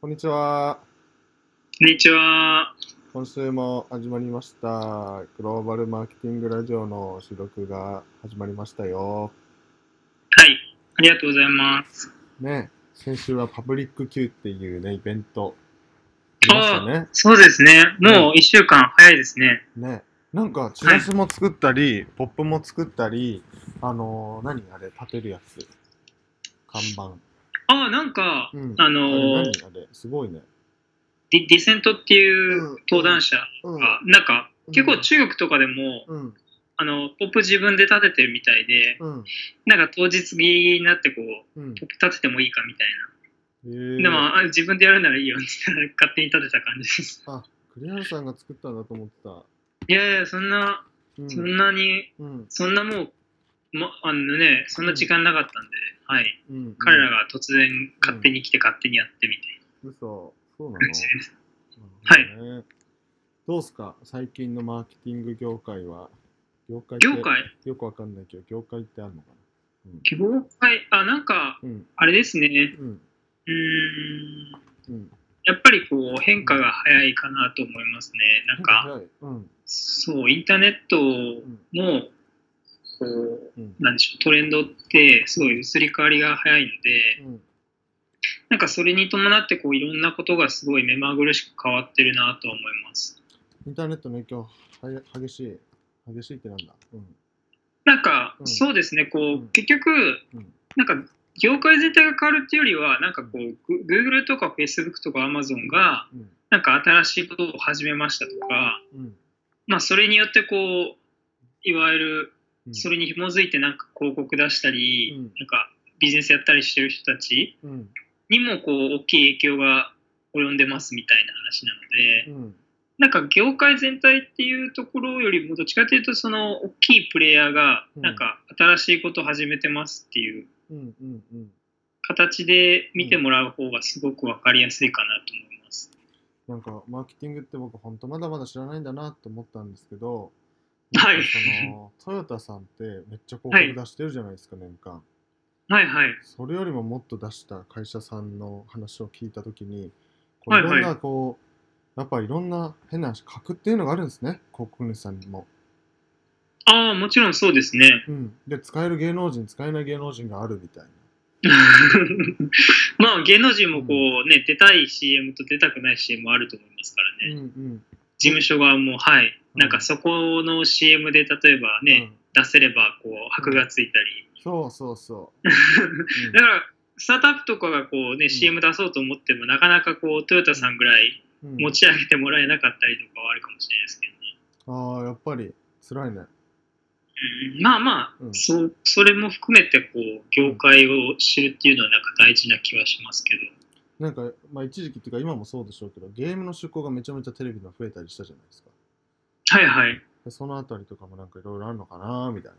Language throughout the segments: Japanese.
こんにちは。こんにちは。今週も始まりました。グローバルマーケティングラジオの収録が始まりましたよ。はい。ありがとうございます。ね、先週はパブリック Q っていうね、イベントありましたね。そうですね。もう一週間早いですね。ね、なんかチラシも作ったり、ポップも作ったり、あのー、何あれ、立てるやつ。看板。ああ、なんか、うん。あのー何？あれ、すごいね。ディディセントっていう登壇者うん。が、なんか、うん結構中国とかでも、うん。あの、ポップ自分で立ててるみたいで、うん。なんか当日になってこう、うん。ポップ立ててもいいかみたいえな。ーでも、あ自分でやるならいいよって勝手に立てた感じです。あ、栗原さんが作ったんだと思ってた。いやいや、そんな、うん。そんなに、うん。そんなもう、ま、あのね、そんな時間なかったんで、はい。うん。彼らが突然勝手に来て勝手にやってみたい嘘、そうなの？な感じです。はい。どうすか？最近のマーケティング業界は？業界業界？よくわかんないけど、業界ってあるのか業界、あ、なんか、なうん。あれですね。うん。うーん。うん。やっぱりこう変化が早いかなと思いますね。なんか、はい。うん。そう、インターネットの、こう、うん。なんでしょう、トレンドってすごい移り変わりが早いので、うん。なんかそれに伴ってこういろんなことがすごい目まぐるしく変わってるなと思います。インターネットの影響はや激しい。激しいってなんだ？うん。なんか、うんそうですね、こう、うん結局、うんなんか、業界全体が変わるっていうよりは、なんかこう、グ Google とか Facebook とか Amazon が、うん。なんか新しいことを始めましたとか、うん。まあ、それによってこう、いわゆる、うん。それに紐づいてなんか広告出したり、うんなんかビジネスやったりしてる人たちうん。にもこう、大きい影響が及んでますみたいな話なので、うん。なんか業界全体っていうところよりも、どっちかというと、その大きいプレイヤーが、うんなんか新しいことを始めてますっていう。形で見てもらう方がすごく分かりやすいかなと思います。なんか、マーケティングって僕、本当まだまだ知らないんだなと思ったんですけど、はいその、トヨタさんってめっちゃ広告出してるじゃないですか、年間。はいはい。それよりももっと出した会社さんの話を聞いたときに、こうはいはいいろんなこう、やっぱいろんな変な話、格っていうのがあるんですね、広告主さんにも。ああ、もちろんそうですね。うん。で、使える芸能人、使えない芸能人があるみたいな。まあ芸能人もこうね、出たい CM と出たくない CM もあると思いますからね。うんうん。事務所側も、はい。うんなんかそこの CM で例えばね、うん出せればこう箔がついたり。そうそうそう。うんだから、スタートアップとかがこうね、ん CM 出そうと思っても、なかなかこう、トヨタさんぐらいうん持ち上げてもらえなかったりとかはあるかもしれないですけどね。ああ、やっぱり辛いね。うんまあまあ、うんそうそれも含めてこう業界を知るっていうのはなんか大事な気はしますけど、なんか、まあ一時期っていうか今もそうでしょうけど、ゲームの出向がめちゃめちゃテレビの増えたりしたじゃないですか。はいはい。でそのあたりとかもなんかいろいろあるのかなみたい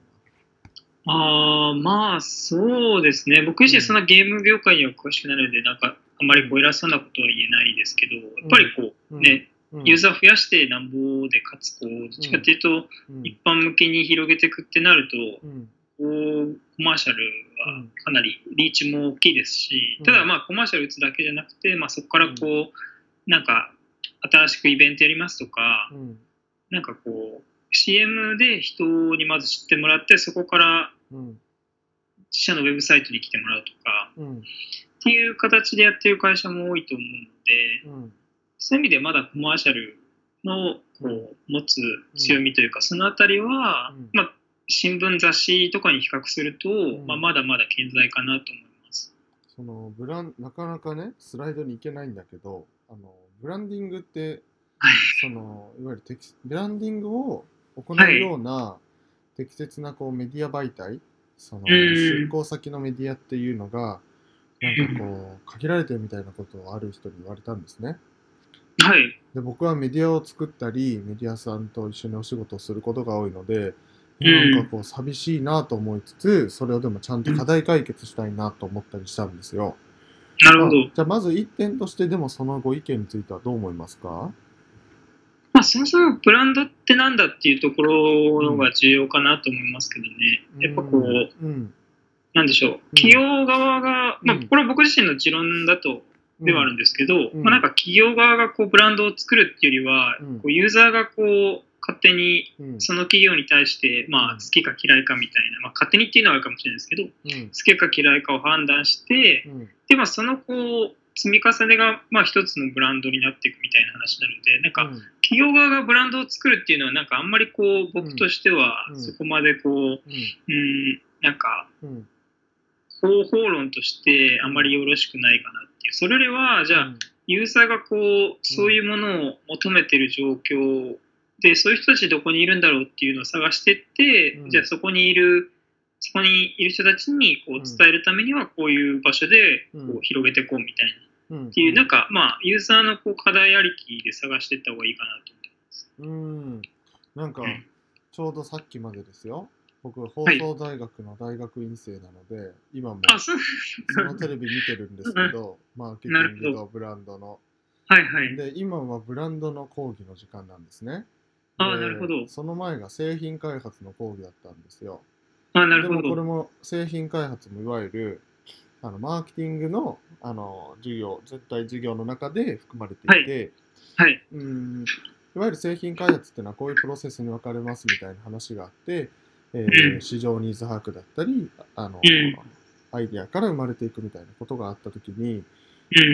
ああまあそうですね。僕自身そんなゲーム業界には詳しくないのでなんかあんまりこう偉そうなことは言えないですけどやっぱりこうな。ね、うん、ユーザー増やしてなんぼでかつこうどっちかっていうとうん、一般向けに広げていくってなるとうん、こうコマーシャルはかなりリーチも大きいですし、うん。ただまあコマーシャル打つだけじゃなくて、まあ、そこからこうなんか新しくイベントやりますとか、うん、なんかこう CM で人にまず知ってもらってそこからうん、自社のウェブサイトに来てもらうとかうん、っていう形でやってる会社も多いと思うのでうん、そういう意味でまだコマーシャルのこう持つ強みというかそのあたりは、うん。まあ、新聞雑誌とかに比較すると、ん。まあ、まだまだ健在かなと思います。そのブランなかなかねスライドに行けないんだけどあのブランディングってはい。そのいわゆるテキブランディングを行はいうような適切なこうメディア媒体そのん。出向先のメディアっていうのがなんかこう限られてるみたいなことをある人に言われたんですね。はい。で僕はメディアを作ったりメディアさんと一緒にお仕事をすることが多いので、うんなんかこう寂しいなと思いつつそれをでもちゃんと課題解決したいなと思ったりしたんですよ。なるほど。まあじゃあまず一点としてでもそのご意見についてはどう思いますか？まあ、そもそもブランドってなんだっていうところが重要かなと思いますけどね。やっぱこう、うん。なんでしょう、企業側が、まあうん、これは僕自身の持論だとではあるんですけど、うん。まあ、なんか企業側がこうブランドを作るっていうよりは、うん。こうユーザーがこう勝手にうん。その企業に対して、まあ、好きか嫌いかみたいな、まあ、勝手にっていうのはあるかもしれないですけど、好うん。きか嫌いかを判断して、うん。で、まあ、そのこう積み重ねが、まあ、一つのブランドになっていくみたいな話なので、なんか、うん。企業側がブランドを作るっていうのは、なんかあんまりこう、僕としてはうん。そこまでこう、うん、なんか、うん。方法論としてあんまりよろしくないかなっていう。それよりは、じゃあ、ユーザーがこう、そういうものを求めてる状況で、そういう人たちどこにいるんだろうっていうのを探してって、うん。じゃあそこにいる、そこにいる人たちにこう伝えるためには、こういう場所でこううん広げていこうみたいな。うん。っていう、なんか、まあ、ユーザーのこう課題ありきで探していった方がいいかなと思ってます。うん。なんかうん。ちょうどさっきまでですよ。僕放はい。送大学の大学院生なので、今もあ、そう。そのテレビ見てるんですけど マーケティングとブランドの。はいはい。で今はブランドの講義の時間なんですねあでなるほどその前が製品開発の講義だったんですよあ、なるほでもこれど。も製品開発もいわゆるあのマーケティングのあの授業絶対授業の中で含まれていて、はい。うんいわゆる製品開発っていうのはこういうプロセスに分かれますみたいな話があって、えーうん市場ニーズ把握だったりあの、うんアイディアから生まれていくみたいなことがあった時に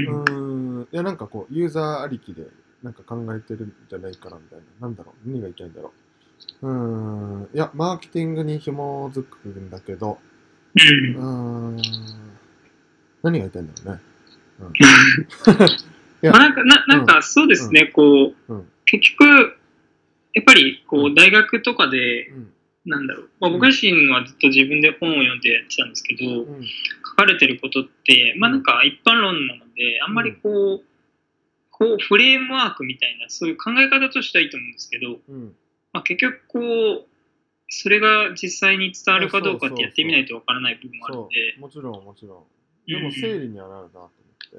うん。うんいやなんかこうユーザーありきでなんか考えてるんじゃないかなみたいな。なんだろう？何が言いたいんだろう？うん。いやマーケティングに紐づくんだけど。うん。うーん。何が言いたいんだろうね。いや。まあ、なんか、ななんかそうですね、こう、うん。結局、やっぱりこうん。う大学とかで、うん。なんだろう、まあ、僕自身はずっと自分で本を読んでやってたんですけど、うん。書かれてることって、まあなんか一般論なので、あんまりこう、こうフレームワークみたいな、そういう考え方としてはいいと思うんですけど、うんまあ、結局こう、それが実際に伝わるかどうかってやってみないとわからない部分もあるのそで、うもちろんもちろん。でもうん整理にはなるなと思っ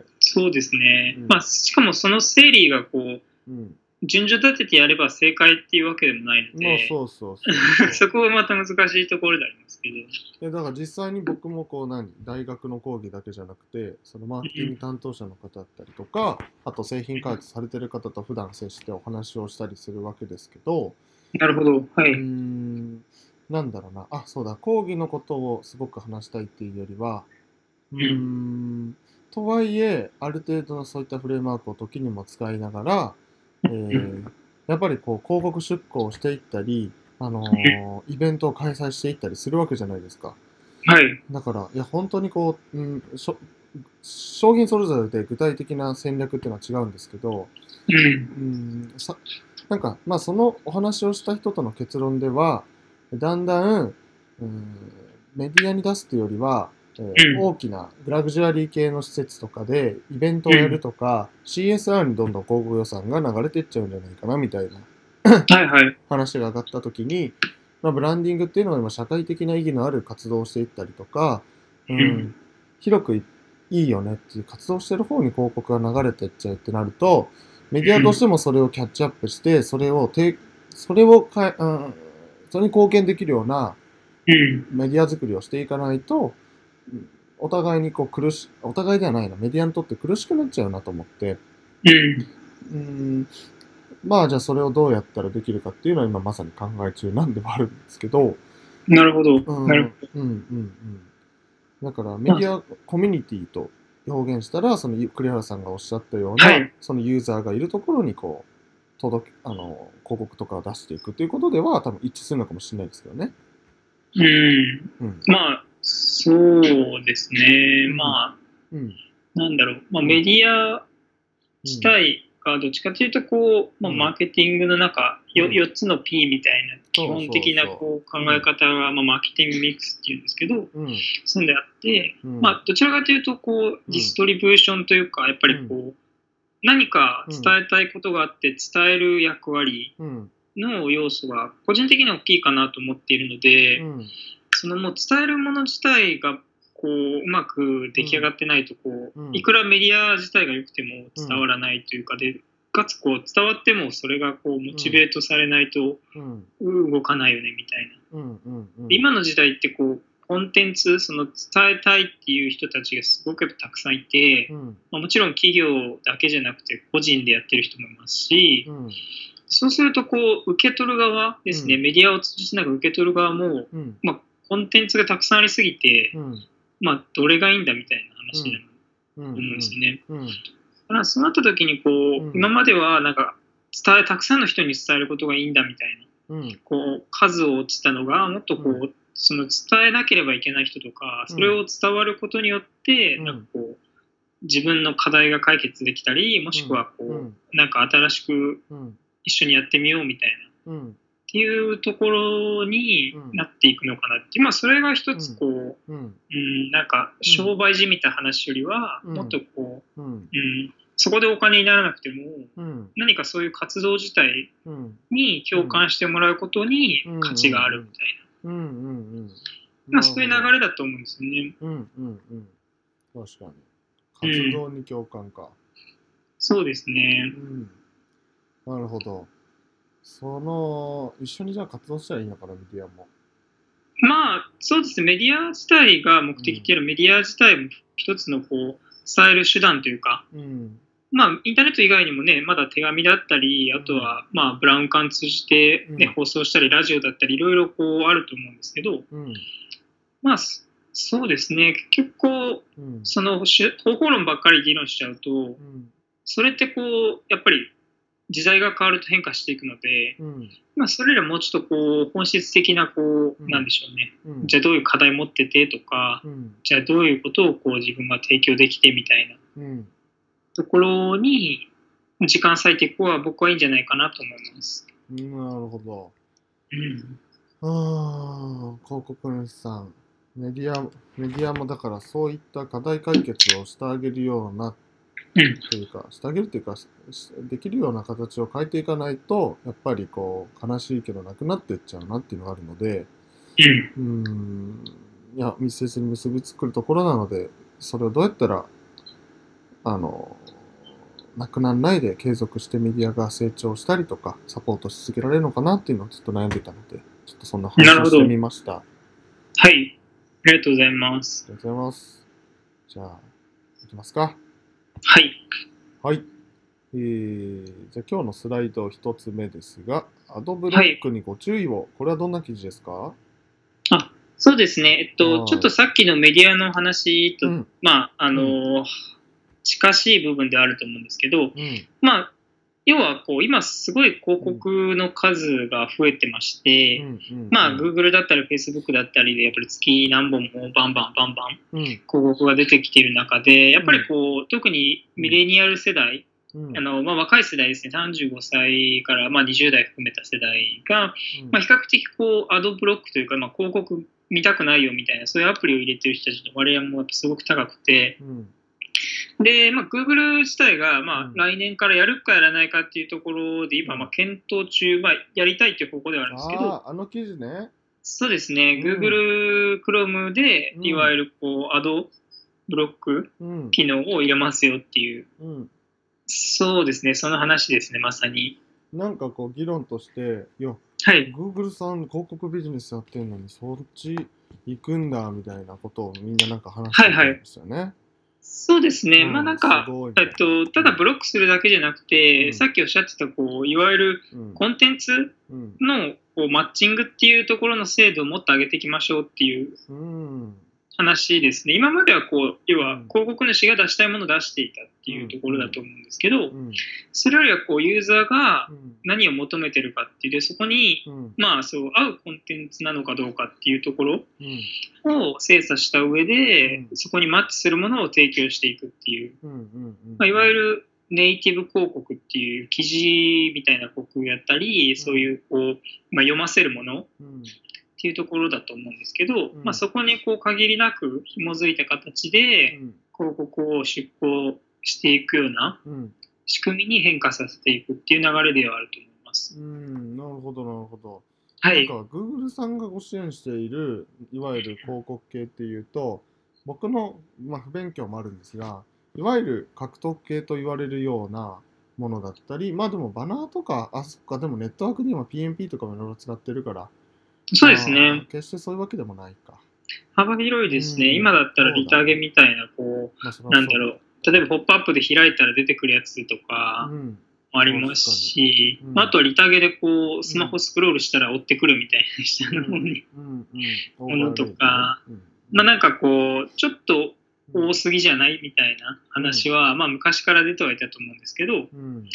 て。そうですね。うんまあ、しかもその整理がこう、うん。順序立ててやれば正解っていうわけでもないのまあで、そうそうそう。そこがまた難しいところでありますけど。いやだから実際に僕もこう何大学の講義だけじゃなくてそのマーケティング担当者の方だったりとかあと製品開発されてる方と普段接してお話をしたりするわけですけどなるほど。はい。んなんだろうなあそうだ講義のことをすごく話したいっていうよりはうーんとはいえある程度のそういったフレームワークを時にも使いながら、えーやっぱりこう広告出稿をしていったりあのーイベントを開催していったりするわけじゃないですか。はい。だから、いや、本当にこう、うん、しょ商品それぞれで具体的な戦略っていうのは違うんですけど、うん。うん、さなんか、まあ、そのお話をした人との結論では、だんだん、うん、メディアに出すというよりは、大きなラグジュアリー系の施設とかでイベントをやるとか、CSR にどんどん広告予算が流れていっちゃうんじゃないかなみたいなはいはい。話が上がった時に、まあ、ブランディングっていうのは今社会的な意義のある活動をしていったりとか、うんうん広くいいいよねっていう活動してる方に広告が流れてっちゃうってなるとメディアとしてもそれをキャッチアップしてそれをてそれをかえ、うん、それに貢献できるようなうん。メディア作りをしていかないとうんお互いにこう苦しお互いではないなメディアにとって苦しくなっちゃうなと思ってうん。うんまあじゃあそれをどうやったらできるかっていうのは今まさに考え中なんではあるんですけど、なるほど。うん、なるほど。うんうんうんだからメディアコミュニティと表現したらその栗原さんがおっしゃったような、はいそのユーザーがいるところにこう届けあの広告とかを出していくということでは多分一致するのかもしれないですけどね。うん。うんまあ、そうですね。まあ、うん。なんだろう。まあ、メディア自体がどっちかというと、こう、まあ、うん。マーケティングの中、ようん。4つの P みたいな基本的なこう考え方が、まあ、マーケティングミックスっていうんですけど、うん。そうであって、うん。まあ、どちらかというと、こう、ディストリビューションというか、やっぱりこう、何か伝えたいことがあって伝える役割うん。の要素が個人的には大きいかなと思っているので、うんそのもう伝えるもの自体がこううまく出来上がってないとこう、うんいくらメディア自体が良くても伝わらないというかで、かつこう伝わってもそれがこうモチベートされないとうん動かないよねみたいな。うんうんうん今の時代ってこうコンテンツ、その伝えたいっていう人たちがすごくたくさんいて、うん。まあもちろん企業だけじゃなくて個人でやってる人もいますし、うん。そうするとこう受け取る側ですね、うんメディアを通じてなんか受け取る側も、うん。まあ、コンテンツがたくさんありすぎて、うん。まあ、どれがいいんだみたいな話になるうん。と思うんですよね。うん。だからそうなった時にこう、うん今まではなんか伝えたくさんの人に伝えることがいいんだみたいなうん。こう数を落ちたのがもっとこう、うその伝えなければいけない人とかそれを伝わることによって、うんなんかこう自分の課題が解決できたりもしくはこう、うん。なんか新しくうん。一緒にやってみようみたいなうん。っていうところにうんなっていくのかなって、まあそれが一つこう、うん。うん、なんか商売じみた話よりは、うんもっとこうん。う、うん、そこでお金にならなくてもうん。何かそういう活動自体うん。に共感してもらうことにうん価値があるみたいな、うん。うん。まあそういう流れだと思うんですよね。うん。うん。うん。確かに。活動に共感か。そうですねう。ん。なるほど。その、一緒にじゃあ活動したらいいのかな、メディアも。まあそうですね、メディア自体が目的っていうよりメディア自体も一つのこう伝える手段というか、うん。まあ、インターネット以外にもね、まだ手紙だったり、あとは、まあ、ブラウン管通じて、ねうん放送したり、ラジオだったり、いろいろこうあると思うんですけど、うん。まあ、そそうですね、結局こう、うん。そのし方法論ばっかり議論しちゃうと、うん。それってこう、やっぱり時代が変わると変化していくので、うん。まあ、それらもうちょっとこう、本質的な、こうなんでしょうね、うん。じゃあどういう課題持っててとか、うん。じゃあどういうことをこう自分が提供できてみたいなうん。ところに、時間割いていくのは僕はいいんじゃないかなと思います。なるほど。うんああ、広告主さん。メディア、メディアもだからそういった課題解決をしてあげるような、うんというか、してあげるっていうか、できるような形を変えていかないと、やっぱりこう、悲しいけどなくなっていっちゃうなっていうのがあるので、うんいや、密接に結びつくるところなので、それをどうやったら、あの、なくならないで継続してメディアが成長したりとか、サポートし続けられるのかなっていうのをちょっと悩んでたので、ちょっとそんな話をしてみました。あはい。ありがとうございます。りがとうございます。じゃあ、いきますか。はい。はい。えー、じゃあ今日のスライド一つ目ですが、アドブロックにご注意を。これはどんな記事ですか？そうですね。えっはいと、ちょっとさっきのメディアの話と、うん。まあ、あの、近しい部分ではあると思うんですけど、うん。まあ、要はこう、今すごい広告の数が増えてまして、うん。まあ、Google だったり Facebook だったりで、やっぱり月何本もバンバンバンバンうん。広告が出てきている中で、やっぱりこう、特にミレニアル世代、うん。あのまあ、若い世代ですね、35歳からまあ20代含めた世代が、うんまあ、比較的こうアドブロックというか、まあ、広告見たくないよみたいな、そういうアプリを入れてる人たちの割合もやっぱすごく高くて、うん。で、まあ、Google 自体がまうんあ来年からやるかやらないかっていうところで、今、まあ検討中、まあ、やりたいっていう方向ではあるんですけど、ああ、あの記事ね。そうですね、うん Google Chrome でうんいわゆるこうアドブロックうん。機能を入れますよっていう、うん。そうですね、その話ですね、まさに。なんかこう議論として、いや、はい。Google さん広告ビジネスやってんのにそっち行くんだみたいなことをみんななんか話してたんですよね。そうですね、うん。まあなんかす、ごいえっと、ただブロックするだけじゃなくて、うん。さっきおっしゃってたこういわゆるうん。コンテンツうん。のこうマッチングっていうところの精度をもっと上げていきましょうっていううん話ですね。今まではこう要はうん。広告主が出したいものを出していたっていうところだと思うんですけど、うん。それよりはこうユーザーがうん。何を求めてるかっていうでそこにうん。まあそう合うコンテンツなのかどうかっていうところうん。を精査した上で、うん。そこにマッチするものを提供していくっていう。まあ、いわゆるネイティブ広告っていう記事みたいな広告やったり、そういうこう、まあ、読ませるものっうんていうところだと思うんですけど、うんまあ、そこにこう限りなく紐づいた形でうん広告を出稿していくようなうん仕組みに変化させていくっていう流れではあると思います。うんなるほどなるほど。はい。なんか Google さんがご支援しているいわゆる広告系っていうと僕の、まあ、不勉強もあるんですがいわゆる獲得系と言われるようなものだったりまあでもバナーとかあそっかでもネットワークで今 PNP とかもいろいろ使ってるからそうですまあね。決してそういうわけでもないか。幅広いですね。うん今だったらリタゲみたいな、こう、なんだろう。例えば、ポップアップで開いたら出てくるやつとかうん。もありますし、うんまああとはリタゲでこう、スマホスクロールしたら追ってくるみたいな下の。ものとかうん、まあなんかこう、ちょっと多すぎじゃないみたいな話は、まあ昔から出てはいたと思うんですけど、うん。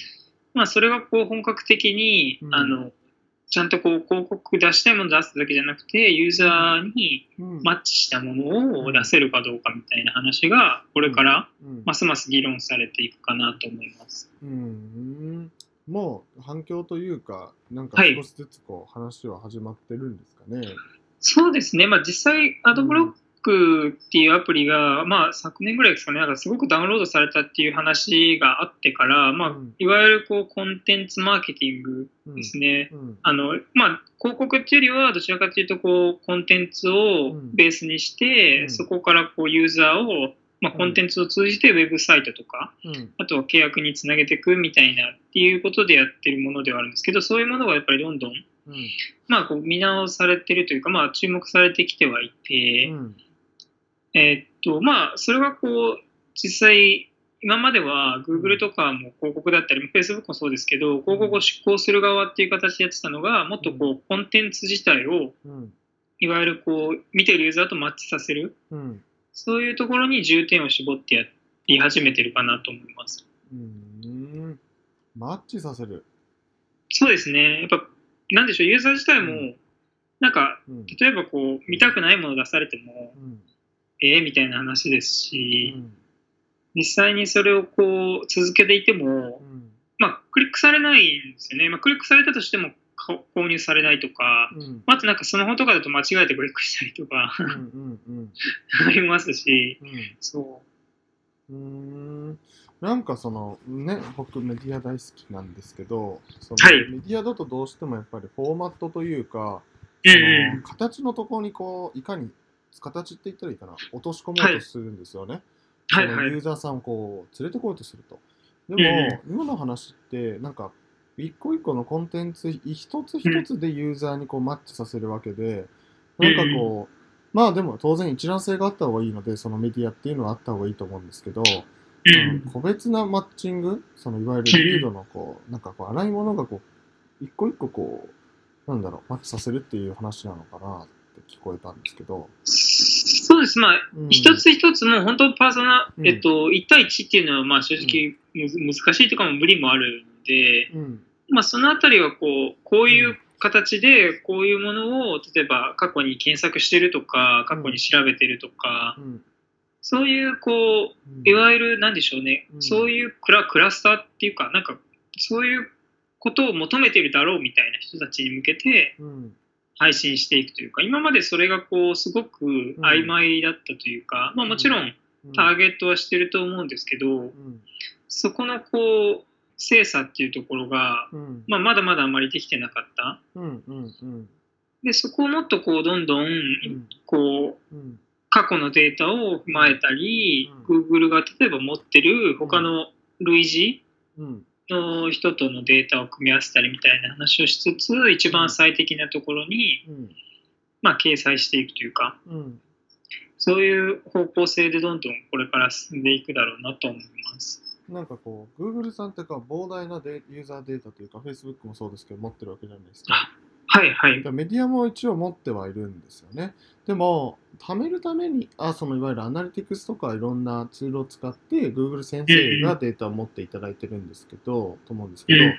まあそれがこう本格的に、うんあの、ちゃんとこう広告出したいものを出すだけじゃなくて、ユーザーにうん。マッチしたものを出せるかどうかみたいな話が、これからうんますます議論されていくかなと思います。うん。もう反響というか、なんかはい少しずつこう話は始まってるんですかね。そうですね、まあ、実際、アドブロックっていうアプリが、まあ、昨年ぐらいですかね、なんかすごくダウンロードされたっていう話があってから、まあうん、いわゆるこうコンテンツマーケティングうんですね。うん。あのまあ、広告っていうよりは、どちらかというとこう、コンテンツをうんベースにして、うんそこからこうユーザーを、まあ、コンテンツを通じてウェブサイトとか、うん。あとは契約につなげていくみたいなっていうことでやってるものではあるんですけど、そういうものがやっぱりどんどん。まあ、こう見直されてるというか、まあ、注目されてきてはいて、うん。えーっと、まあ、それがこう、実際、今までは Google とかも広告だったり、Facebook もそうですけど、広告を執行する側っていう形でやってたのが、もっとこう、コンテンツ自体を、うん。いわゆるこう、見てるユーザーとマッチさせる、うん。そういうところに重点を絞ってやり始めてるかなと思います。うん。マッチさせる。そうですね。やっぱ、なんでしょう、ユーザー自体うも、なんか、うん。例えばこう、見たくないものを出されても、うん。ええみたいな話ですうし、ん。実際にそれをこう、続けていても、うん。まあ、クリックされないんですよね。まあ、クリックされたとしてもか購入されないとか、うん。あとなんかスマホとかだと間違えてクリックしたりとかうん。うん。うん。ありますし、うん。そうーんなんかそのね僕メディア大好きなんですけどそのはいメディアだとどうしてもやっぱりフォーマットというか、う。んの形のところにこういかに形って言ったらいいかな。落とし込もうとするんですよね、はいはい。そのユーザーさんをこう連れてこようとすると。でも、今の話ってなんか一個一個のコンテンツ一つ一つでユーザーにこうマッチさせるわけで、なんかこうまあでも当然一覧性があった方がいいのでそのメディアっていうのはあった方がいいと思うんですけど、うん個別なマッチングそのいわゆるリードのこうなんかこう洗い物がこう一個一個こうなんだろうマッチさせるっていう話なのかな。って聞こえたんですけど、そうです。まあ、うん。一つ一つも本当パーソナ、うん。えっと、1対1っていうのはまあ正直むず難しいとかも無理もあるので、うん。まあそのあたりはこう、こういう形でこういうものを例えば過去に検索してるとか、過去に調べてるとか、うん。そういうこう、うん。いわゆるなんでしょうね、うん。そういうクラクラスターっていうか、なんかそういうことを求めてるだろうみたいな人たちに向けてうん配信していくというか、今までそれがこうすごく曖昧だったというか、まあもちろんうん。ターゲットはしてると思うんですけど、うん。そこのこう精査っていうところが、うん。まあ、まだまだあまりできてなかった。うんうんうん。で、そこをもっとこうどんどんうん。こううん。過去のデータを踏まえたり、う Google が例えば持ってる他の類似うんの人とのデータを組み合わせたりみたいな話をしつつ、一番最適なところに、うんまあ、掲載していくというか、うんそういう方向性でどんどんこれから進んでいくだろうなと思います。なんかこう Google さんってか膨大なデユーザーデータというか Facebook もそうですけど持ってるわけじゃないですか。はいはいメディアも一応持ってはいるんですよね。でも、貯めるために、あそのいわゆるアナリティクスとかいろんなツールを使って Google 先生がデータを持っていただいてるんですけど、と思うんですけど、うん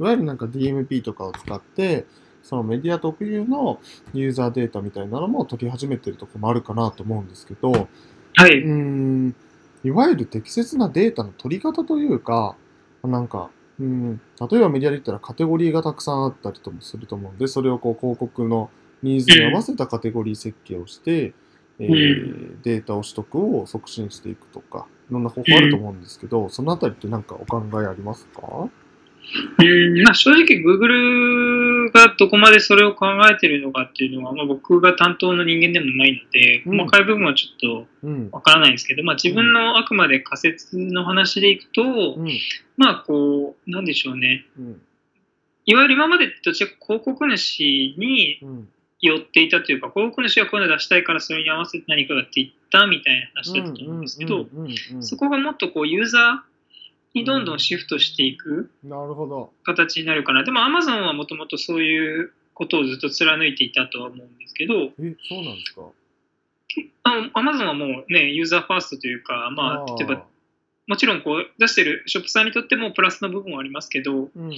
いわゆるなんか DMP とかを使って、そのメディア特有のユーザーデータみたいなのも取り始めてるところもあるかなと思うんですけど、はうい。ーん、いわゆる適切なデータの取り方というか、なんか、うん、例えばメディアで言ったらカテゴリーがたくさんあったりともすると思う。んで、それをこう広告のニーズに合わせたカテゴリー設計をして、えーデータを取得を促進していくとか、いろんな方法あると思うんですけど、そのあたりって何かお考えありますか？うん。まあ、正直 Google がどこまでそれを考えてるのかっていうのは、まあ、僕が担当の人間でもないので、うん細かい部分はちょっうんと。わからないんですけど、まあ、自分のあくまで仮説の話でいくと、うん。まあこう、なんでしょうね。うん。いわゆる今までどちらか広告主にうん。寄っていたというか、広告主がこういうの出したいからそれに合わせて何かやっていったみたいな話だったと思うんですけど、そこがもっとこうユーザーにどんどんシフトしていく形になるかな。でも Amazon はもともとそういうことをずっと貫いていたとは思うんですけど、えそうなんですか？あ Amazon はもうね、ユーザーファーストというか、まあ、例えば、もちろんこう出してるショップさんにとってもプラスの部分はありますけど、うん。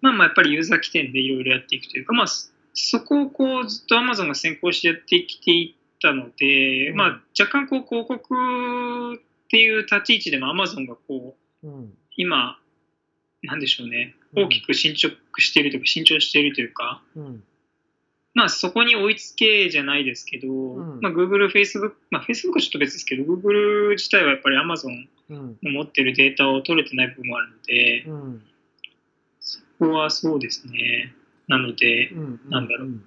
まあまあやっぱりユーザー起点でいろいろやっていくというか、まあ、そこをこうずっと Amazon が先行してやってきていったので、うん。まあ若干こう広告っていう立ち位置でも Amazon がこううん今、なんでしょうね、うん。大きく進捗しているというか、伸長しているというか、うん。まあそこに追いつけじゃないですけど、ん。まあ Google、Facebook、まあ Facebook はちょっと別ですけど、Google 自体はやっぱり Amazon うん。の持ってるデータを取れてない部分もあるので、うんそこはそうですね。なので、うん。なんだろう。うん。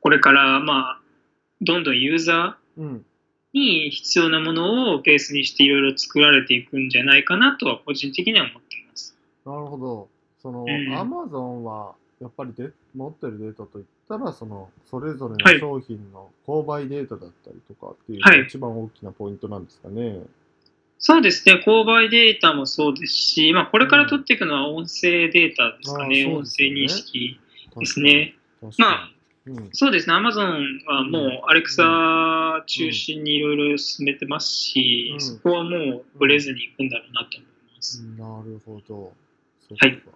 これからまあ、どんどんユーザーうんに必要なものをベースにしていろいろ作られていくんじゃないかなとは個人的には思っています。なるほど。その、ん。アマゾンはやっぱりで持ってるデータといったらそのそれぞれはい。の商品の購買データだったりとかっていうのはい。が一番大きなポイントなんですかね。そうですね、購買データもそうですし、まあ、これから取っていくのは音声データですかね、あーそう音声認識ですね。まあうん。そうですね、Amazon はもう Alexa 中心にいろいろ進めてますし、うんそこはもうブレずにいくんだろうなと思います。なるほど。はいか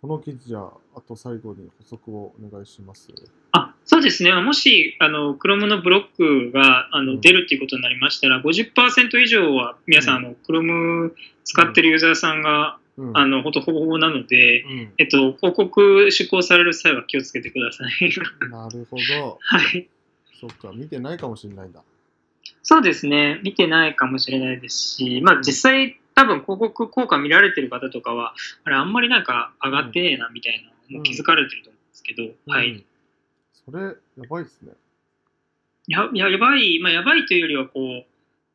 この記事じゃあ、あと最後に補足をお願いします。あそうですね、もしあの Chrome のブロックがあうんの出るっていうことになりましたら、50%以上は皆さん、あの Chrome 使ってるユーザーさんが、うん。あのほとほぼほぼなので、うんえっと、広告施行される際は気をつけてください。なるほど。はい。そっか、見てないかもしれないんだ。そうですね、見てないかもしれないですし、まあ実際、多分広告効果見られてる方とかは、あれ、あんまりなんか上がってねえなみたいなのも気づかれてると思うんですけど、はい。うん。それ、やばいですね。やややばい、まあ、やばいというよりは、こう、う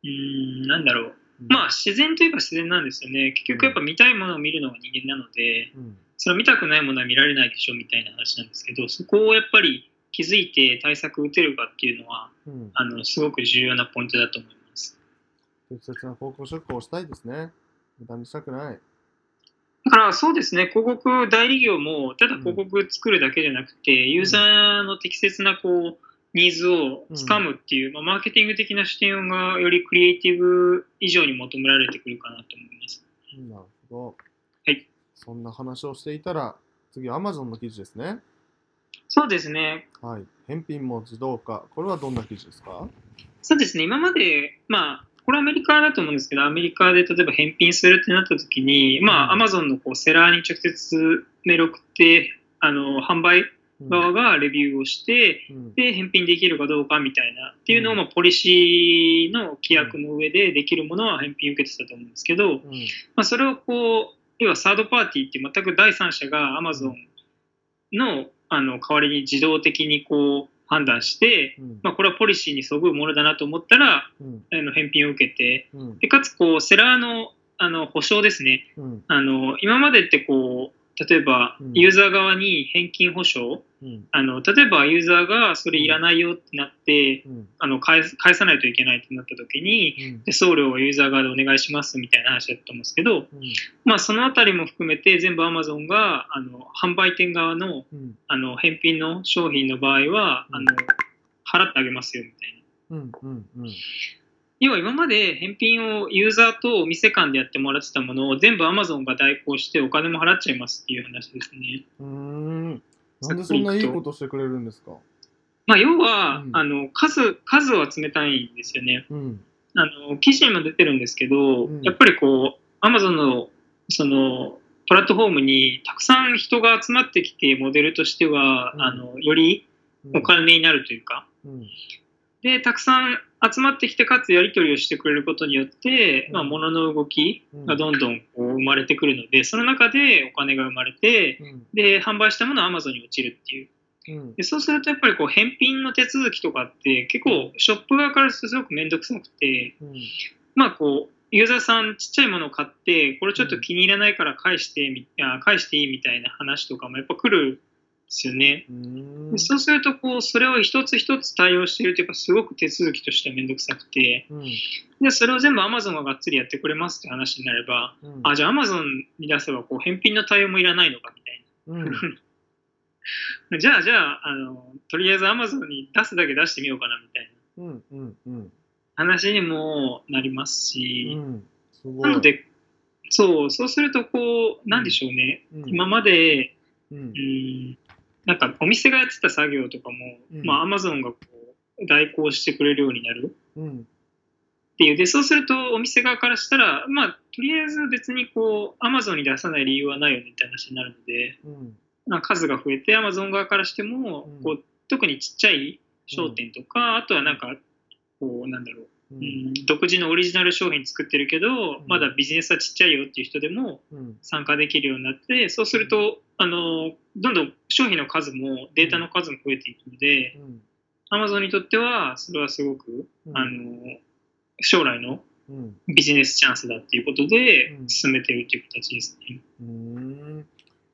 ーん、なんだろう。まあ自然といえば自然なんですよね。結局やっぱ見たいものを見るのが人間なので、うん。それ見たくないものは見られないでしょみたいな話なんですけど、そこをやっぱり気づいて対策打てるかっていうのは、うん。あの、すごく重要なポイントだと思います。適切な広告出稿をしたいですね。無駄にしたくない。だからそうですね、広告代理業も、ただ広告作るだけじゃなくて、ユーザーの適切なこうニーズをつかむっていう、まあ、マーケティング的な視点がよりクリエイティブ以上に求められてくるかなと思います。なるほど。はい。そんな話をしていたら、次、Amazon の記事ですね。そうですね、はい。返品も自動化。これはどんな記事ですか？そうですね、今まで、まあ、これはアメリカだと思うんですけど、アメリカで例えば返品するってなった時に、まあ、うん。Amazon のこうセラーに直接メールを送って、あの販売うん。側がレビューをして、うん。で、返品できるかどうかみたいなっていうのを、うん。まあ、ポリシーの規約の上でできるものは返品受けてたと思うんですけど、うん。まあ、それをこう、要はサードパーティーっていう全く第三者が Amazon のあの代わりに自動的にこう判断して、うん。まあ、これはポリシーにそぐうものだなと思ったら、うん。あの返品を受けて、うん。でかつこうセラーのあの保証ですね。うん。あの今までってこう例えばうん。ユーザー側に返金保証、うん。あの例えばユーザーがそれいらないよってなって、うん。あの返す返さないといけないってなった時にうん。で送料はユーザー側でお願いしますみたいな話だったと思うんですけど、うん。まあ、そのあたりも含めて全部 Amazon があの販売店側のうん。あの返品の商品の場合は、うん。あの払ってあげますよみたいな。うん。うん。うん要は今まで返品をユーザーとお店間でやってもらってたものを全部 Amazon が代行してお金も払っちゃいますっていう話ですね。うーんなんでそんないいことしてくれるんですか？まあ、要は、うん。あの数数を集めたいんですよね。うん。あの記事にも出てるんですけど、うん。やっぱりこう Amazon のそのプラットフォームにたくさん人が集まってきてモデルとしては、うん。あのよりお金になるというか、うんでたくさん集まってきてかつやり取りをしてくれることによって、うん。まあ、物の動きうん。がどんどんこう生まれてくるのでその中でお金が生まれてうん。で販売したものは Amazon に落ちるっていう。うん。でそうするとやっぱりこう返品の手続きとかって結構ショップ側からするとすごく面倒くさくてうん。まあこうユーザーさんちっちゃいものを買ってこれちょっと気に入らないから返して返していいみたいな話とかもやっぱ来るすよね。うそうするとこう、それを一つ一つ対応しているというか、すごく手続きとしてはめんどくさくて、うん。でそれを全部 Amazon ががっつりやってくれますって話になれば、うん。あ、じゃあ Amazon に出せばこう返品の対応もいらないのかみたいうん。な。じゃあ、じゃああの、とりあえず Amazon に出すだけ出してみようかなみたいな。話にもなりますし、うんすなので、そう、そうするとこう、なんでしょうね、うん。今まで、うん。うん、なんかお店がやってた作業とかも、うん。まあ Amazon がこう代行してくれるようになる。うん。っていう。でそうするとお店側からしたら、まあ、とりあえず別にこう Amazon に出さない理由はないよねって話になるので、うん。まあ、数が増えて Amazon 側からしても、うん。こう特にちっちゃい商店とか、あとはなんかこうなんだろう、独自のオリジナル商品作ってるけど、ん。まだビジネスはちっちゃいよっていう人でもうん。参加できるようになってそうするとあのどんどん商品の数もデータの数も増えていくので、うん。Amazon にとってはそれはすごく、うん。あの将来のうん。ビジネスチャンスだっていうことでうん。進めてるっていう形ですね。うーん。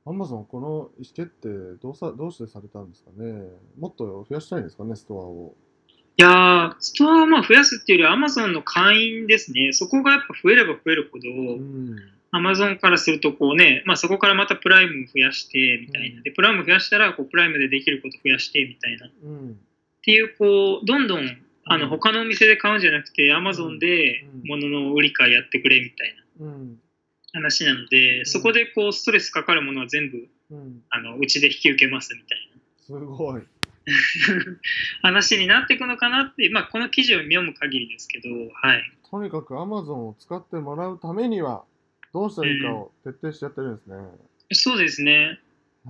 アマゾン、この意思決定どうさ、どうしてされたんですかね？もっと増やしたいんですかね、ストアを。いやー、ストアをまあ増やすっていうより Amazon の会員ですね。そこがやっぱ増えれば増えるほど、うん。Amazon からするとこうね、まあそこからまたプライム増やしてみたいな。で、プライム増やしたらこうプライムでできること増やしてみたいな。っうん。ていうこう、どんどんあうんの他のお店で買うんじゃなくて Amazon でうん物の売り買いやってくれみたいなうん。話なので、そこでこうストレスかかるものは全部うん。あのうちで引き受けますみたいな。すごい。話になっていくのかなって、まあ、この記事を読む限りですけど、はい。とにかくアマゾンを使ってもらうためには、どうしたらいいかを徹底してやってるんですね。そうですね。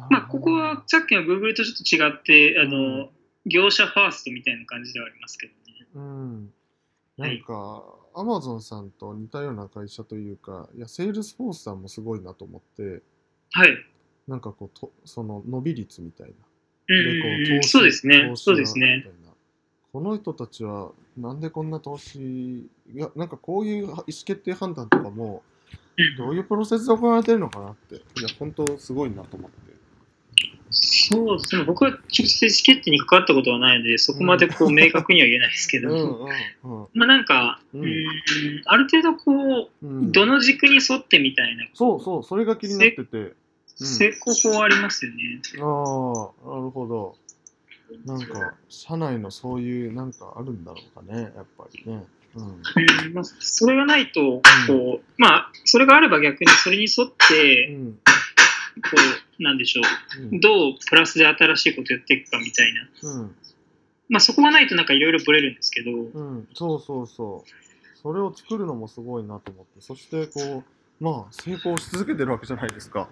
まあ、ここはさっきの Google とちょっと違って、あの、業者ファーストみたいな感じではありますけどね。うん。はいなんか、アマゾンさんと似たような会社というか、いや、セールスフォースさんもすごいなと思って、はい。なんかこう、とその伸び率みたいな。そうですね。そうですね。この人たちはなんでこんな投資いやなんかこういう意思決定判断とかもうん。どういうプロセスで行われてるのかなって。いや本当すごいなと思って。そうですね。僕は直接意思決定に関わったことはないので、そこまでこう明確には言えないですけど、うん。うんうんまあなんか、ううんん、ある程度こう、うん。どの軸に沿ってみたいな、そうそうそれが気になってて成功法ありますよね。ああなるほど。なんか社内のそういうなんかあるんだろうかねやっぱりね。うん。うんまあ、それがないと、こう、まあ、それがあれば逆にそれに沿って、うん。こう、なんでしょう。ん。う、どうプラスで新しいことやっていくかみたいな。うん。まあ、そこがないとなんかいろいろブレるんですけど、うん、そうそうそう。それを作るのもすごいなと思って、そしてこう、まあ、成功し続けてるわけじゃないですか。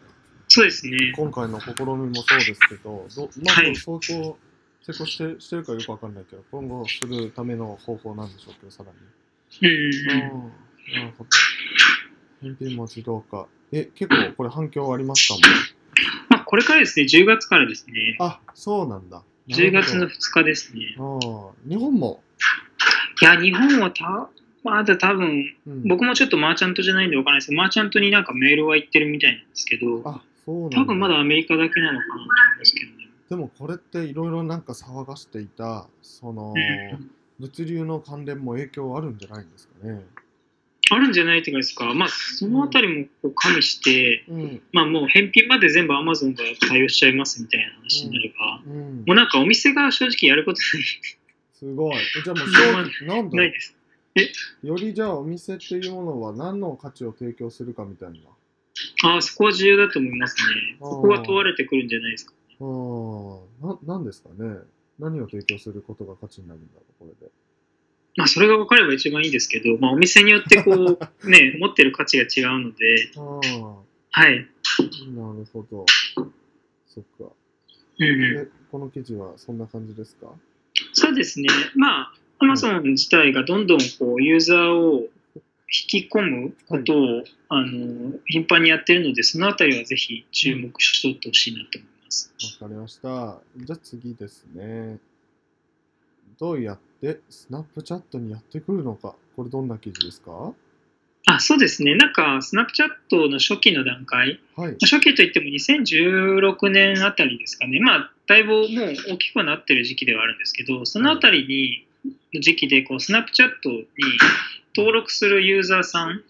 そうですね。今回の試みもそうですけど、どまあ、はい相当成功してしてるかよくわかんないけど、今後するための方法なんでしょうけど、さらに。うんうん、なるほど。返品も自動化。え、結構これ反響ありますかも？まあ、これからですね、10月からですね、あ、そうなんだ。10月のなる2日ですね。あ、日本も？いや、日本はた、まだ多分、うん、僕もちょっとマーチャントじゃないんでわからないですけど、マーチャントになんかメールは行ってるみたいなんですけど、あ、そう。多分まだアメリカだけなのかなと思いますけどね。でもこれっていろいろなんか騒がしていた、その、うん物流の関連も影響あるんじゃないんですかね。あるんじゃないっていうかですか、まあ、そのあたりもこう加味して、うん。まあもう返品まで全部 Amazon が対応しちゃいますみたいな話になれば、うんもう、なんかお店が正直やることすごい。えじゃあもうま あ商品、なんだろないです。う。よりじゃあお店っていうものは何の価値を提供するかみたいな。ああ、そこは重要だと思いますね。そこが問われてくるんじゃないですか。ああ、な、なんですかね。何を提供することが価値になるんだろう、これで。まあ、それが分かれば一番いいですけど、まあ、お店によってこう、ね、持ってる価値が違うので、あはい。あ、なるほど。そっか。うんうん、で、この記事はそんな感じですか？そうですね。まあ、Amazon 自体がどんどんこうユーザーを引き込むことを、あの頻繁にやってるので、そのあたりはぜひ注目しとってほしいなと思います。わかりました。じゃあ次ですね。どうやってスナップチャットにやってくるのか。これどんな記事ですか？あ、そうですね。なんか、スナップチャットの初期の段階、はい。初期といっても2016年あたりですかね。まあ、だいぶもう大きくはなってる時期ではあるんですけど、そのあたりに、の時期で、こう、スナップチャットに登録するユーザーさん。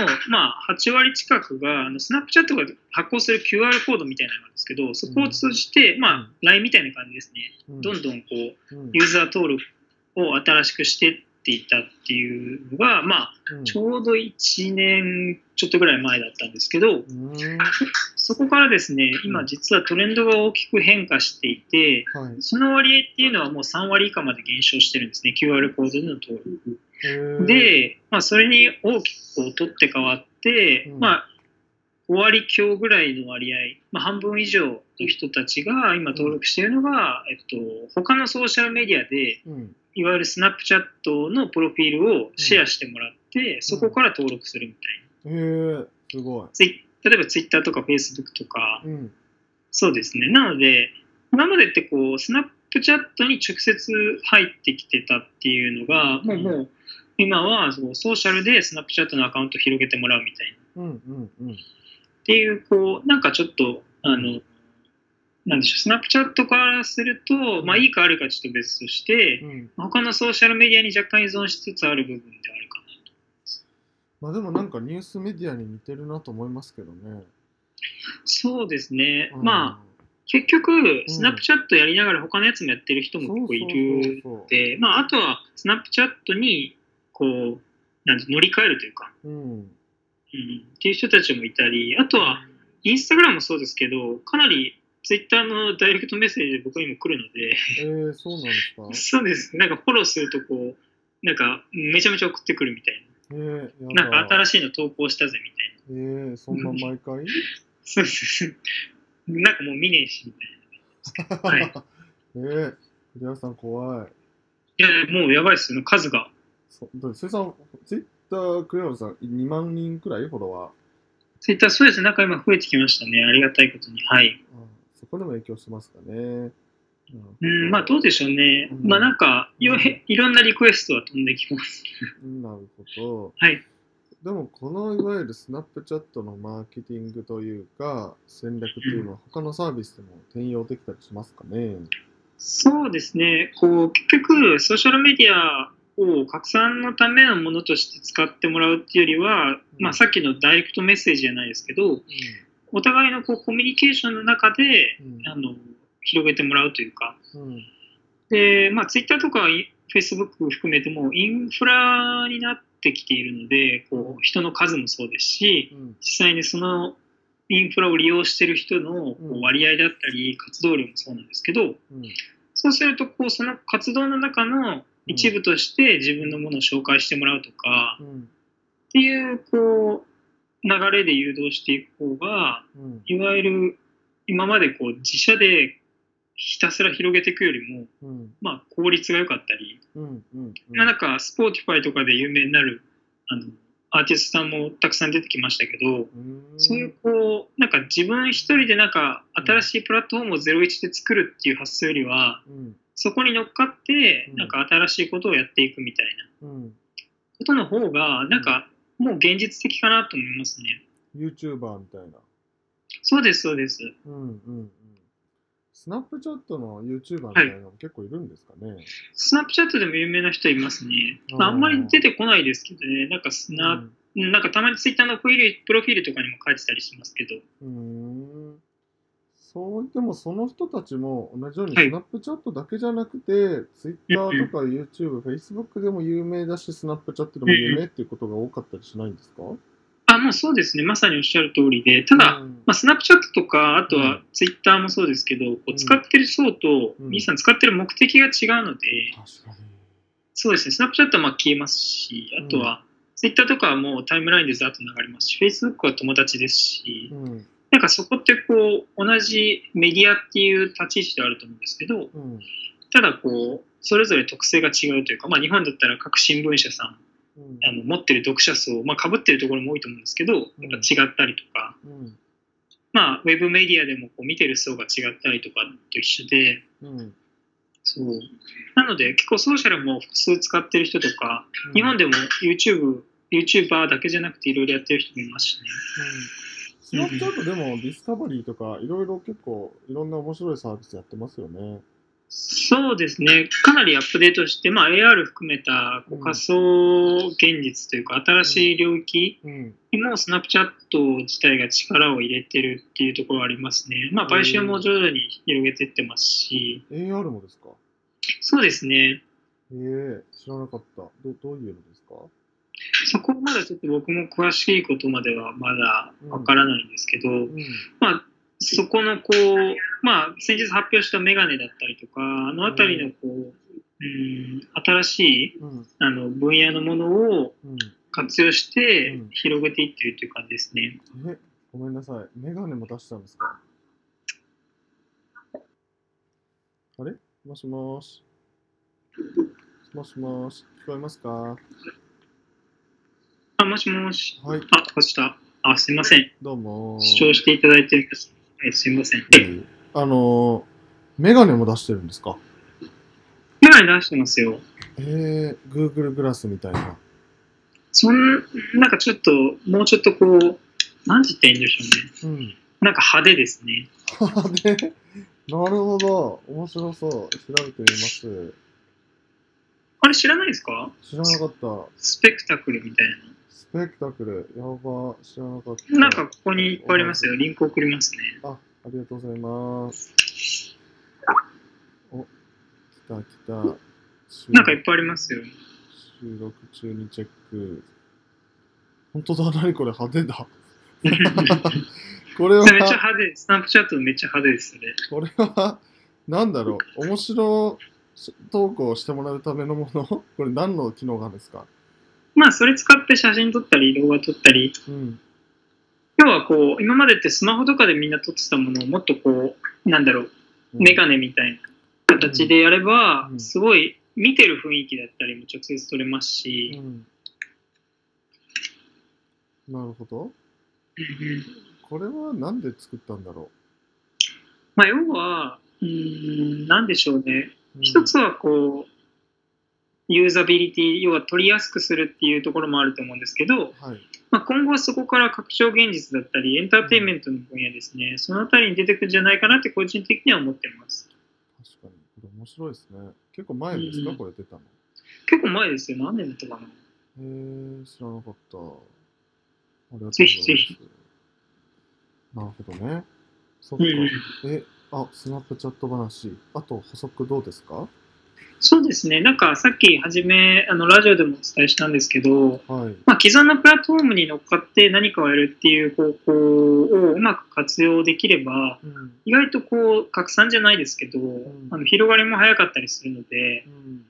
の、まあ、8割近くが、あのスナップチャットが発行する QR コードみたいなのなんですけど、そこを通じて、まあ、LINE みたいな感じですね。うん。どんどんこう、うん。ユーザー登録を新しくしてっていったっていうのが、まあ、うん。ちょうど1年ちょっとぐらい前だったんですけど、うん。そこからですね、今実はトレンドが大きく変化していて、はい。その割合っていうのはもう3割以下まで減少してるんですね、QR コードでの登録。で、まあ、それに大きく取って変わって、うんまあ、5割強ぐらいの割合、まあ、半分以上の人たちが今登録しているのが、えっと、他のソーシャルメディアで、うん。いわゆるスナップチャットのプロフィールをシェアしてもらって、そこから登録するみたいな。へえ、すごい。例えばツイッターとかフェイスブックとか、うん。そうですね。なので、今までってこう、スナップチャットに直接入ってきてたっていうのが、もうもう、今はそうソーシャルでスナップチャットのアカウントを広げてもらうみたいな。うんうんうん。っていう、こう、なんかちょっと、あの、なんでしょう、スナップチャットからすると、まあいいか悪いかちょっと別として、うん、他のソーシャルメディアに若干依存しつつある部分であるかなと。まあでもなんかニュースメディアに似てるなと思いますけどね。そうですね。うんまあ、結局、スナップチャットやりながら他のやつもやってる人も結構いるそうそうそうで、まあ、あとはスナップチャットにこうなんて乗り換えるというか、そう。うん。うん、っていう人たちもいたり、あとはインスタグラムもそうですけど、かなりツイッターのダイレクトメッセージで僕にも来るので、えー、そうなんですか？そうです、なんかフォローするとこう、なんかめちゃめちゃ送ってくるみたいえー、やな、なんかだ。新しいの投稿したぜみたいな。えー、そんな毎回？そうです。なんかもう見ねえしみたいな。はいえー、栗原さん怖い。いや、もうやばいっすよ、数が。そそれさん、ツイッター、栗原さん、2万人くらいフォロワー。ツイッター、そうですね、なんか今増えてきましたね、ありがたいことに。はい。あそこでも影響してますかね。うん、まあどうでしょうね。うんまあなんかよへ、いろんなリクエストは飛んできます。うんなるほど。はい。でも、このいわゆるスナップチャットのマーケティングというか、戦略というのは、他のサービスでも転用できたりしますかね？そうですね、こう結局、ソーシャルメディアを拡散のためのものとして使ってもらうっていうよりは、まあ、さっきのダイレクトメッセージじゃないですけど、お互いのこうコミュニケーションの中でうん。あの広げてもらうというか、うん。でまあ、ツイッターとかフェイスブック含めてもインフラになってきているので、こう人の数もそうですし、うん。実際にそのインフラを利用している人の割合だったり、活動量もそうなんですけど、うん。そうするとこう、その活動の中の一部として自分のものを紹介してもらうとか、うん。っていうこう流れで誘導していく方が、うん。いわゆる今までこう自社でひたすら広げていくよりも、うん。まあ、効率が良かったり、うん。うん。まあ、なんか、スポーティファイとかで有名になるあのアーティストさんもたくさん出てきましたけど、うん。そういうこう、なんか自分一人でなんか新しいプラットフォームを01で作るっていう発想よりは、うん。そこに乗っかってう、んなんか新しいことをやっていくみたいなうん。ことの方が、なんかもう現実的かなと思いますね。YouTuber みたいな。そうです、そうです。うん。うん。うん。スナップチャットの YouTuber みたいなのも結構いるんですかね？スナップチャットでも有名な人いますね。まあ、あんまり出てこないですけどね、なんかスナ、うんなんかたまにツイッターのプロフィールとかにも書いてたりしますけど、うーんそう言ってもその人たちも同じようにはい。スナップチャットだけじゃなくて、ツイッターとか YouTube、Facebook でも有名だし、スナップチャットでも有名っていうことが多かったりしないんですか？あ、もうそうですね、まさにおっしゃる通りで、ただ、うん。まあ、スナップチャットとか、あとはうん。ツイッターもそうですけど、こううん使ってる層と、うん。皆さん使ってる目的が違うので。そうですね、スナップチャットはまあ消えますし、あとは、ツイッターとかはもうタイムラインでざっと流れますし、Facebook は友達ですし、うん。なんかそこってこう、同じメディアっていう立ち位置であると思うんですけど、うん。ただこう、それぞれ特性が違うというか、まあ日本だったら各新聞社さん、うん。あの持ってる読者層、まあ被ってるところも多いと思うんですけど、やっぱ違ったりとか、うん。まあウェブメディアでもこう見てる層が違ったりとかと一緒で、うん。そう。なので結構ソーシャルも複数使ってる人とか、日本でも YouTube、YouTuber だけじゃなくていろいろやってる人もいますしね。うん。スナップチャットでもディスカバリーとかいろいろ結構いろんな面白いサービスやってますよね。そうですね、かなりアップデートして、まあ、AR 含めたこううん仮想現実というか、新しい領域うん。にもスナップチャット自体が力を入れてるっていうところはありますね。まあ、買収も徐々に広げていってますし、AR もですか？そうですね、ええ知らなかった。どどういうのですか？そこまだちょっと僕も詳しいことまではまだわからないんですけど、うん。まあ、そこのこう、まあ、先日発表したメガネだったりとか、あのあたりのこう、うん、新しいうん。あの分野のものをうん。活用してうん広げていってるという感じですね。え、ごめんなさい。メガネも出したんですか？あれ？もしもーし。もしもーし。聞こえますか？はあ、もしもし。い。あ、こした。あ、すいません。どうもー。視聴していただいてるんです。はい、ません。え、あのー、メガネも出してるんですか？メガネ出してますよ。えー、Google グラスみたいな。そん、なんかちょっと、もうちょっとこう、なんて言ったらいいんでしょうね。うん。なんか派手ですね。で、なるほど。面白そう。調べてみます。あれ知らないですか？知らなかった。スペクタクルみたいスペクタクル。やば。知らなかった。な。なんかここにいっぱいありますよ。リンク送りますね。あ、ありがとうございます。お、来た来た。収なんかいっぱいありますよ。収録中にチェック。本当だ、何これ派手だ。これは、めっちゃ派手。スナップチャットめっちゃ派手です、それ。これは、なんだろう、面白投稿をしてもらうためのもの？これ何の機能があるんですか？まあ、それ使って写真撮ったり、動画撮ったり、うん。要はこう、今までってスマホとかでみんな撮ってたものをもっとこう、なんだろう、メガネみたいな形でやればう、んすごい見てる雰囲気だったりも直接撮れますうし、ん。なるほど。うんこれはなんで作ったんだろまあ、要は、うーん、なんでしょうね。う。一つはこう、ユーザビリティ、要は取りやすくするっていうところもあると思うんですけど、はい。まあ、今後はそこから拡張現実だったり、エンターテインメントの分野ですね、そのあたりに出てくるんじゃないかなって個人的には思ってます。確かに。これ面白いですね。結構前ですか、うんこれ出たの。結構前ですよ。何年だったかな。へえ、知らなかった。ありがとうございます。ぜひぜひ。なるほどね。そっか。うんえ、あ、スナップチャット話。あと補足どうですか？そうですね。なんかさっき初め、あのラジオでもお伝えしたんですけど、はい。まあ、既存のプラットフォームに乗っかって何かをやるっていう方向をうまく活用できれば、うん。意外とこう拡散じゃないですけど、んあの広がりも早かったりするので、うん。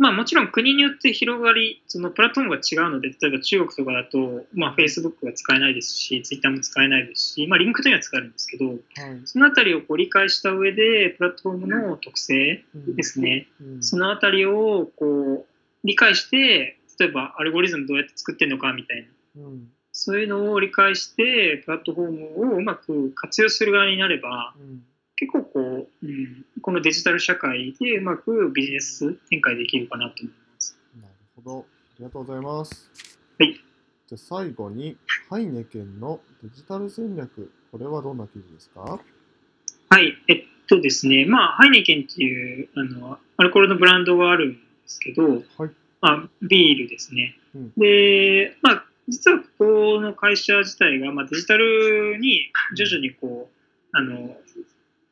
まあもちろん国によって広がり、そのプラットフォームが違うので、例えば中国とかだと、まあ Facebook が使えないですし、Twitter も使えないですし、まあリンクというのは使えるんですけど、はい。そのあたりをこう理解した上で、プラットフォームの特性うんですね、うんそのあたりをこう理解して、例えばアルゴリズムどうやって作ってるのかみたいな、うん。そういうのを理解して、プラットフォームをうまく活用する側になれば、うん。結構こう、うん、このデジタル社会でうまくビジネス展開できるかなと思います。なるほど。ありがとうございます。はい。じゃあ最後に、ハイネケンのデジタル戦略。これはどんな記事ですか？はい、えっとですね、まあ、ハイネケンっていうあのアルコールのブランドがあるんですけど、はい。まあ、ビールですね。うんで、まあ、実はここの会社自体が、まあ、デジタルに徐々にこう、あの、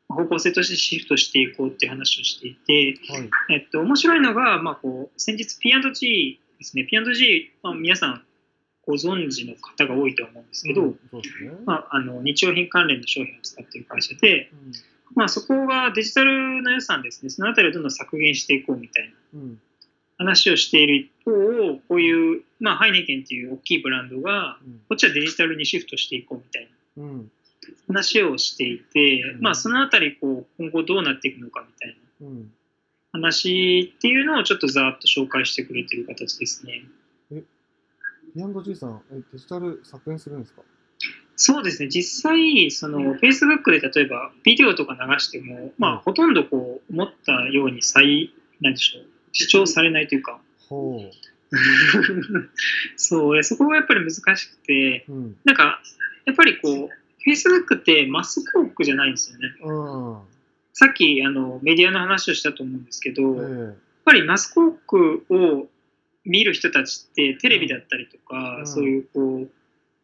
方向性としてシフトしていこうっていう話をしていて、はい。えっと、面白いのが、まあ、こう先日 P&G ですね、P&G、まあ、皆さんご存知の方が多いと思うんですけど、うんね。まあ、あの日用品関連の商品を使っている会社で、うんまあ、そこがデジタルの予算ですね、そのあたりをどんどん削減していこうみたいなうん。話をしている一方、こういう、まあ、ハイネケンっていう大きいブランドが、うんこっちはデジタルにシフトしていこうみたいなうん。話をしていて、うん。まあ、そのあたりこう、今後どうなっていくのかみたいな。うん。話っていうのをちょっとざーっと紹介してくれてる形ですね。P&G さん、えデジタル削減するんですか？そうですね、実際、その Facebook で例えばビデオとか流しても、まあ、ほとんどこう思ったように再、なんでしょう、視聴されないというか、ほ そう、そこがやっぱり難しくて、うん。なんか、やっぱりこう、Facebook ってマス広告じゃないんですよね。うん。さっきあのメディアの話をしたと思うんですけど、やっえぱりマス広告を見る人たちってテレビだったりとか、うんそういうこう、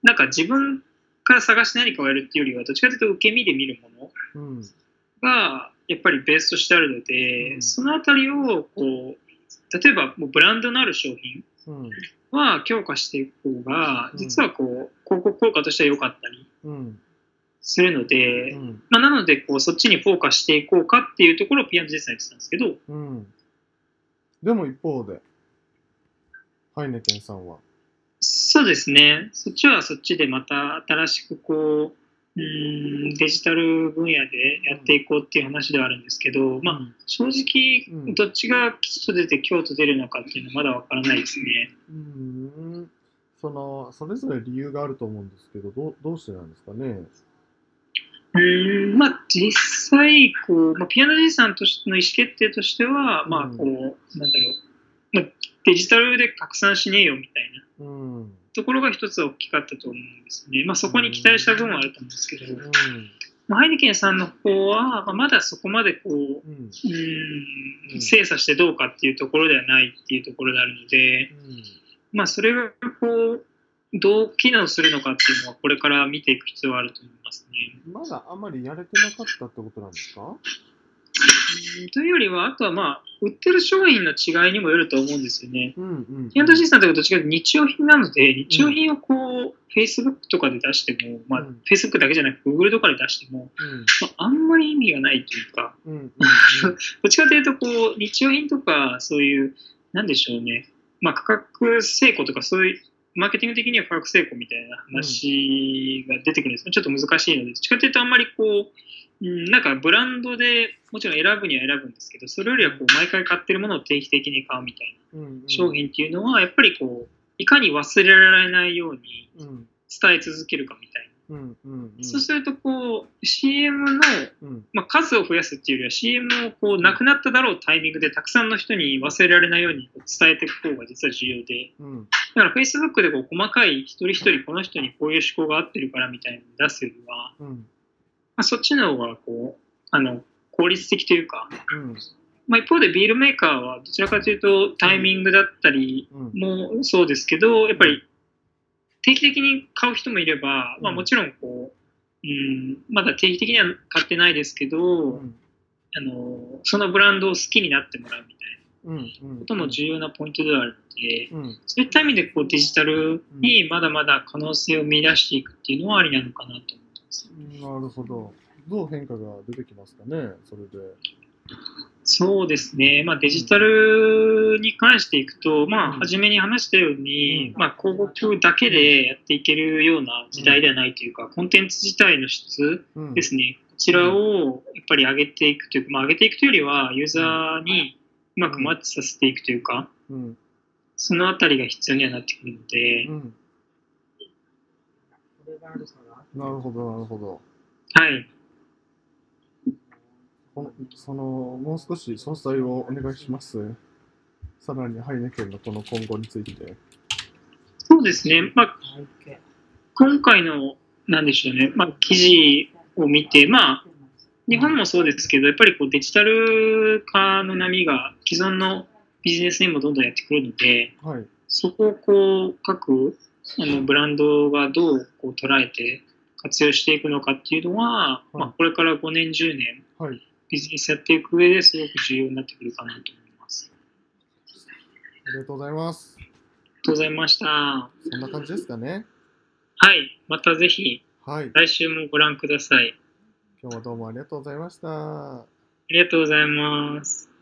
なんか自分から探して何かをやるっていうよりは、どっちかというと受け身で見るもの。がやっぱりベースとしてあるので、うんそのあたりをこう、例えばもうブランドのある商品うん。は強化していく方がうん実はこう広告効果としては良かったりうん。するので、うん。まあ、なのでこうそっちにフォーカスしていこうかっていうところを P&J さん言ってたんですけどうん。でも一方で、ハイネケンさんは？そうですねそっちはそっちでまた新しくこううーんデジタル分野でやっていこうっていう話ではあるんですけど、まあ正直うんどっちが吉と出て京と出るのかっていうのはまだわからないですね。うん。その、それぞれ理由があると思うんですけど、どうどうしてなんですかね？うーんまあ、実際こう、まあ、ピアノじいさんとしての意思決定としては、まあうんこうなんだろう、まあ、デジタルで拡散しねえよみたいなうん。ところが一つ大きかったと思うんですね。まあ、そこに期待した分はあると思うんですけど、うん。まあ、ハイネケンさんの方は、まあ、まだそこまでこううん。うん精査してどうかっていうところではないっていうところであるので、まあ、それがこうどう機能するのかっていうのはこれから見ていく必要はあると思いますね。まだあまりやれてなかったってことなんですかというよりは、あとはまあ、売ってる商品の違いにもよると思うんですよね。うんうん。ピアノシスさんとかというと日用品なので、日用品をこう、Facebook とかで出しても、まあうん、Facebook だけじゃなく Google とかで出しても、うん。まあ、あんまり意味がないというか、うん。うん。どっちかというと、こう、日用品とか、そういう、なんでしょうね、まあ、価格成功とか、そういう、マーケティング的には価格成功みたいな話が出てくるんですけど、ちょっと難しいので、どっちかというと、あんまりこう、うん、なんかブランドでもちろん選ぶには選ぶんですけど、それよりはこう毎回買ってるものを定期的に買うみたいなうん。商品っていうのは、やっぱりこう、いかに忘れられないようにうん。伝え続けるかみたいな。うん。うん。うん。そうすると、こう、CM のうん。まあ、数を増やすっていうよりは CM をこうなくなっただろうタイミングでたくさんの人に忘れられないように伝えていく方が実は重要でうん。だから Facebook でこう細かい一人一人この人にこういう思考が合ってるからみたいなのを出すよりは、うん。まあ、そっちの方がこうあの効率的というか、うん。まあ、一方でビールメーカーはどちらかというとタイミングだったりうん。もそうですけどやっぱり定期的に買う人もいれば、まあ、もちろんこう、うん、まだ定期的には買ってないですけど、うん。あのそのブランドを好きになってもらうみたいうん。なことも重要なポイントではあるので、うん。そういった意味でこうデジタルにまだまだ可能性を見出していくっていうのはありなのかなと思います。なるほど。どう変化が出てきますかね、それで。そうですね、まあ、デジタルに関していくと、まあ、うん初めに話したように、うんまあ、広告だけでやっていけるような時代ではないというか、コンテンツ自体の質うん。ですね、こちらをやっぱり上げていくというか、まあ、上げていくというよりは、ユーザーにうまくマッチさせていくというか、うん。そのあたりが必要にはなってくるので、うん。なるほど、なるほど。はい。このその、もう少し詳細をお願いします。さらにハイネケンのこの今後について。そうですね、まあ、今回の、なんでしょうね、まあ、記事を見て、まあ、日本もそうですけど、やっぱりこうデジタル化の波が既存のビジネスにもどんどんやってくるので、はい。そこをこう各あのブランドがどうこう捉えて活用していくのかっていうのは、いまあ、これから5年、10年、はい。ビジネスやっていく上ですごく重要になってくるかなと思います。ありがとうございます。ありがとうございました。はそんな感じですかね。い、またぜひはい。来週もご覧ください。今日はどうもありがとうございました。ありがとうございます。